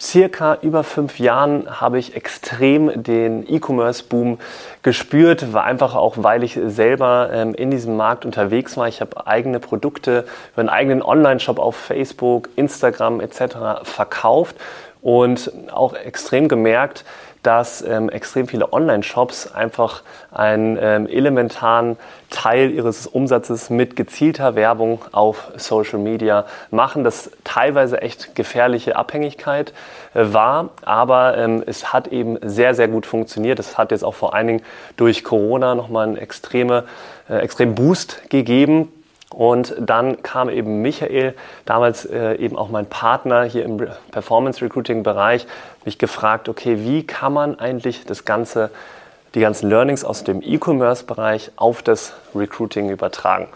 circa über fünf Jahren habe ich extrem den E-Commerce-Boom gespürt, war einfach auch, weil ich selber ähm, in diesem Markt unterwegs war. Ich habe eigene Produkte über einen eigenen Online-Shop auf Facebook, Instagram etc. verkauft und auch extrem gemerkt, dass ähm, extrem viele Online-Shops einfach einen ähm, elementaren Teil ihres Umsatzes mit gezielter Werbung auf Social Media machen. Das teilweise echt gefährliche Abhängigkeit äh, war, aber ähm, es hat eben sehr, sehr gut funktioniert. Es hat jetzt auch vor allen Dingen durch Corona nochmal einen extreme, äh, extremen Boost gegeben und dann kam eben Michael, damals äh, eben auch mein Partner hier im Performance Recruiting Bereich, mich gefragt, okay, wie kann man eigentlich das Ganze, die ganzen Learnings aus dem E-Commerce Bereich auf das Recruiting übertragen?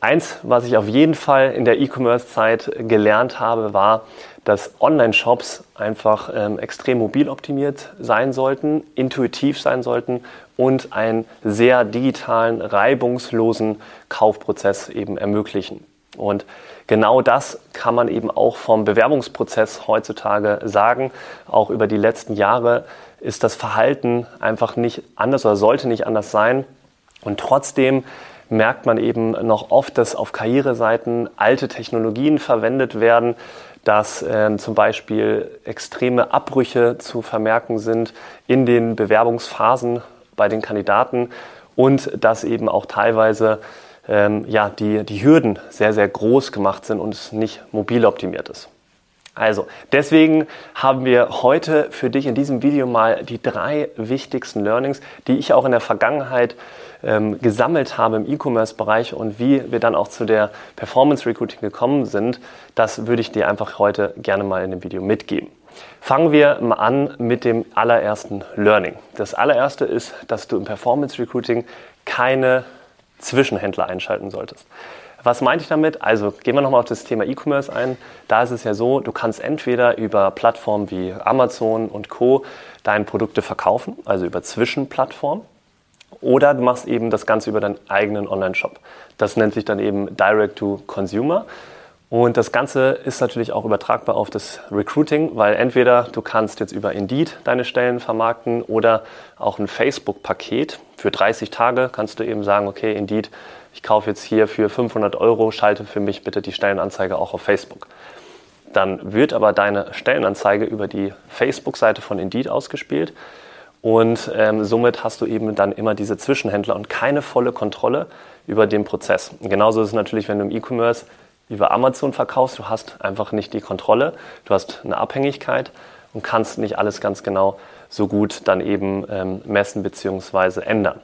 Eins, was ich auf jeden Fall in der E-Commerce-Zeit gelernt habe, war, dass Online-Shops einfach ähm, extrem mobil optimiert sein sollten, intuitiv sein sollten und einen sehr digitalen, reibungslosen Kaufprozess eben ermöglichen. Und genau das kann man eben auch vom Bewerbungsprozess heutzutage sagen. Auch über die letzten Jahre ist das Verhalten einfach nicht anders oder sollte nicht anders sein. Und trotzdem merkt man eben noch oft, dass auf Karriereseiten alte Technologien verwendet werden, dass äh, zum Beispiel extreme Abbrüche zu vermerken sind in den Bewerbungsphasen bei den Kandidaten und dass eben auch teilweise ähm, ja, die, die Hürden sehr, sehr groß gemacht sind und es nicht mobil optimiert ist. Also, deswegen haben wir heute für dich in diesem Video mal die drei wichtigsten Learnings, die ich auch in der Vergangenheit ähm, gesammelt habe im E-Commerce-Bereich und wie wir dann auch zu der Performance Recruiting gekommen sind, das würde ich dir einfach heute gerne mal in dem Video mitgeben. Fangen wir mal an mit dem allerersten Learning. Das allererste ist, dass du im Performance Recruiting keine Zwischenhändler einschalten solltest. Was meinte ich damit? Also gehen wir nochmal auf das Thema E-Commerce ein. Da ist es ja so, du kannst entweder über Plattformen wie Amazon und Co. deine Produkte verkaufen, also über Zwischenplattformen, oder du machst eben das Ganze über deinen eigenen Online-Shop. Das nennt sich dann eben Direct to Consumer. Und das Ganze ist natürlich auch übertragbar auf das Recruiting, weil entweder du kannst jetzt über Indeed deine Stellen vermarkten oder auch ein Facebook-Paket. Für 30 Tage kannst du eben sagen, okay, Indeed, ich kaufe jetzt hier für 500 Euro, schalte für mich bitte die Stellenanzeige auch auf Facebook. Dann wird aber deine Stellenanzeige über die Facebook-Seite von Indeed ausgespielt und ähm, somit hast du eben dann immer diese Zwischenhändler und keine volle Kontrolle über den Prozess. Genauso ist es natürlich, wenn du im E-Commerce über Amazon verkaufst, du hast einfach nicht die Kontrolle, du hast eine Abhängigkeit und kannst nicht alles ganz genau so gut dann eben ähm, messen bzw. ändern.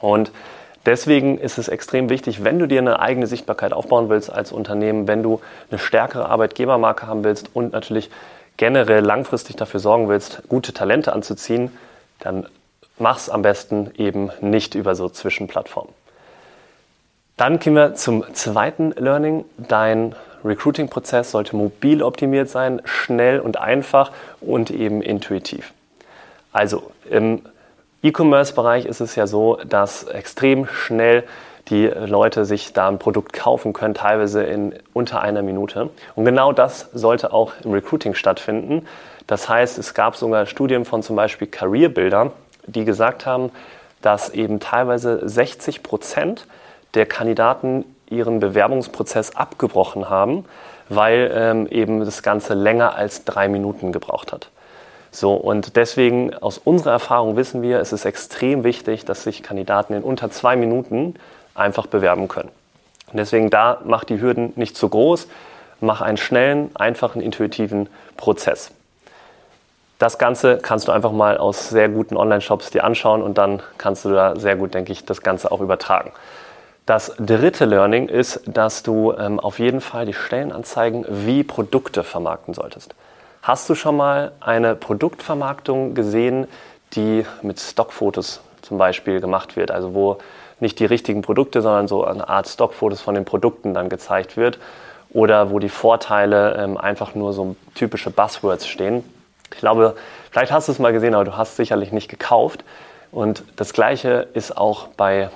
Und deswegen ist es extrem wichtig, wenn du dir eine eigene Sichtbarkeit aufbauen willst als Unternehmen, wenn du eine stärkere Arbeitgebermarke haben willst und natürlich generell langfristig dafür sorgen willst, gute Talente anzuziehen, dann mach's am besten eben nicht über so Zwischenplattformen. Dann kommen wir zum zweiten Learning. Dein Recruiting-Prozess sollte mobil optimiert sein, schnell und einfach und eben intuitiv. Also im E-Commerce-Bereich ist es ja so, dass extrem schnell die Leute sich da ein Produkt kaufen können, teilweise in unter einer Minute. Und genau das sollte auch im Recruiting stattfinden. Das heißt, es gab sogar Studien von zum Beispiel Career Builder, die gesagt haben, dass eben teilweise 60 Prozent der Kandidaten ihren Bewerbungsprozess abgebrochen haben, weil ähm, eben das Ganze länger als drei Minuten gebraucht hat. So, und deswegen aus unserer Erfahrung wissen wir, es ist extrem wichtig, dass sich Kandidaten in unter zwei Minuten einfach bewerben können. Und deswegen da mach die Hürden nicht zu groß, mach einen schnellen, einfachen, intuitiven Prozess. Das Ganze kannst du einfach mal aus sehr guten Online-Shops dir anschauen und dann kannst du da sehr gut, denke ich, das Ganze auch übertragen. Das dritte Learning ist, dass du ähm, auf jeden Fall die Stellenanzeigen wie Produkte vermarkten solltest. Hast du schon mal eine Produktvermarktung gesehen, die mit Stockfotos zum Beispiel gemacht wird. Also wo nicht die richtigen Produkte, sondern so eine Art Stockfotos von den Produkten dann gezeigt wird. Oder wo die Vorteile ähm, einfach nur so typische Buzzwords stehen. Ich glaube, vielleicht hast du es mal gesehen, aber du hast es sicherlich nicht gekauft. Und das Gleiche ist auch bei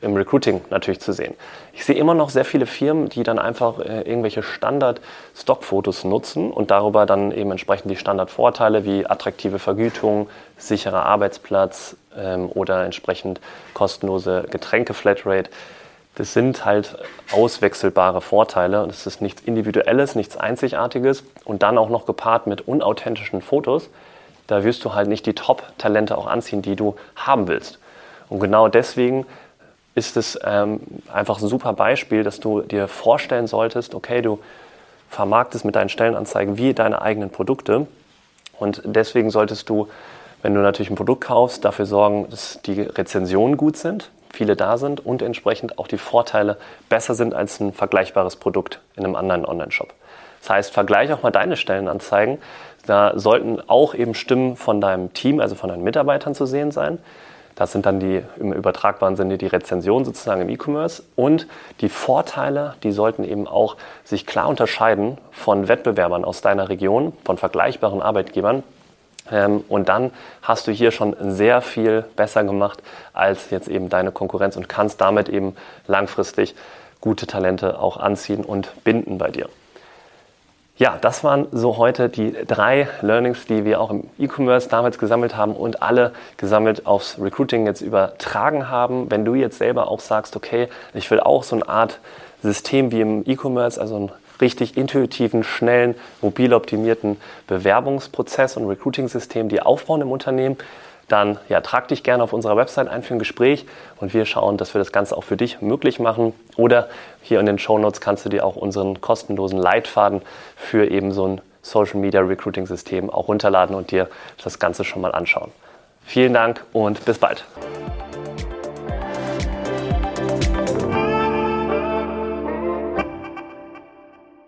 im Recruiting natürlich zu sehen. Ich sehe immer noch sehr viele Firmen, die dann einfach äh, irgendwelche Standard-Stockfotos nutzen und darüber dann eben entsprechend die Standardvorteile wie attraktive Vergütung, sicherer Arbeitsplatz ähm, oder entsprechend kostenlose Getränke-Flatrate. Das sind halt auswechselbare Vorteile und es ist nichts Individuelles, nichts Einzigartiges und dann auch noch gepaart mit unauthentischen Fotos. Da wirst du halt nicht die Top-Talente auch anziehen, die du haben willst. Und genau deswegen ist es ähm, einfach ein super Beispiel, dass du dir vorstellen solltest, okay, du vermarktest mit deinen Stellenanzeigen wie deine eigenen Produkte und deswegen solltest du, wenn du natürlich ein Produkt kaufst, dafür sorgen, dass die Rezensionen gut sind, viele da sind und entsprechend auch die Vorteile besser sind als ein vergleichbares Produkt in einem anderen Online-Shop. Das heißt, vergleich auch mal deine Stellenanzeigen. Da sollten auch eben Stimmen von deinem Team, also von deinen Mitarbeitern zu sehen sein. Das sind dann die im übertragbaren Sinne die Rezensionen sozusagen im E-Commerce. Und die Vorteile, die sollten eben auch sich klar unterscheiden von Wettbewerbern aus deiner Region, von vergleichbaren Arbeitgebern. Ähm, und dann hast du hier schon sehr viel besser gemacht als jetzt eben deine Konkurrenz und kannst damit eben langfristig gute Talente auch anziehen und binden bei dir. Ja, das waren so heute die drei Learnings, die wir auch im E-Commerce damals gesammelt haben und alle gesammelt aufs Recruiting jetzt übertragen haben. Wenn du jetzt selber auch sagst, okay, ich will auch so eine Art System wie im E-Commerce, also einen richtig intuitiven, schnellen, mobil optimierten Bewerbungsprozess und Recruiting-System, die aufbauen im Unternehmen, dann ja, trag dich gerne auf unserer Website ein für ein Gespräch und wir schauen, dass wir das Ganze auch für dich möglich machen. Oder hier in den Show Notes kannst du dir auch unseren kostenlosen Leitfaden für eben so ein Social Media Recruiting System auch runterladen und dir das Ganze schon mal anschauen. Vielen Dank und bis bald.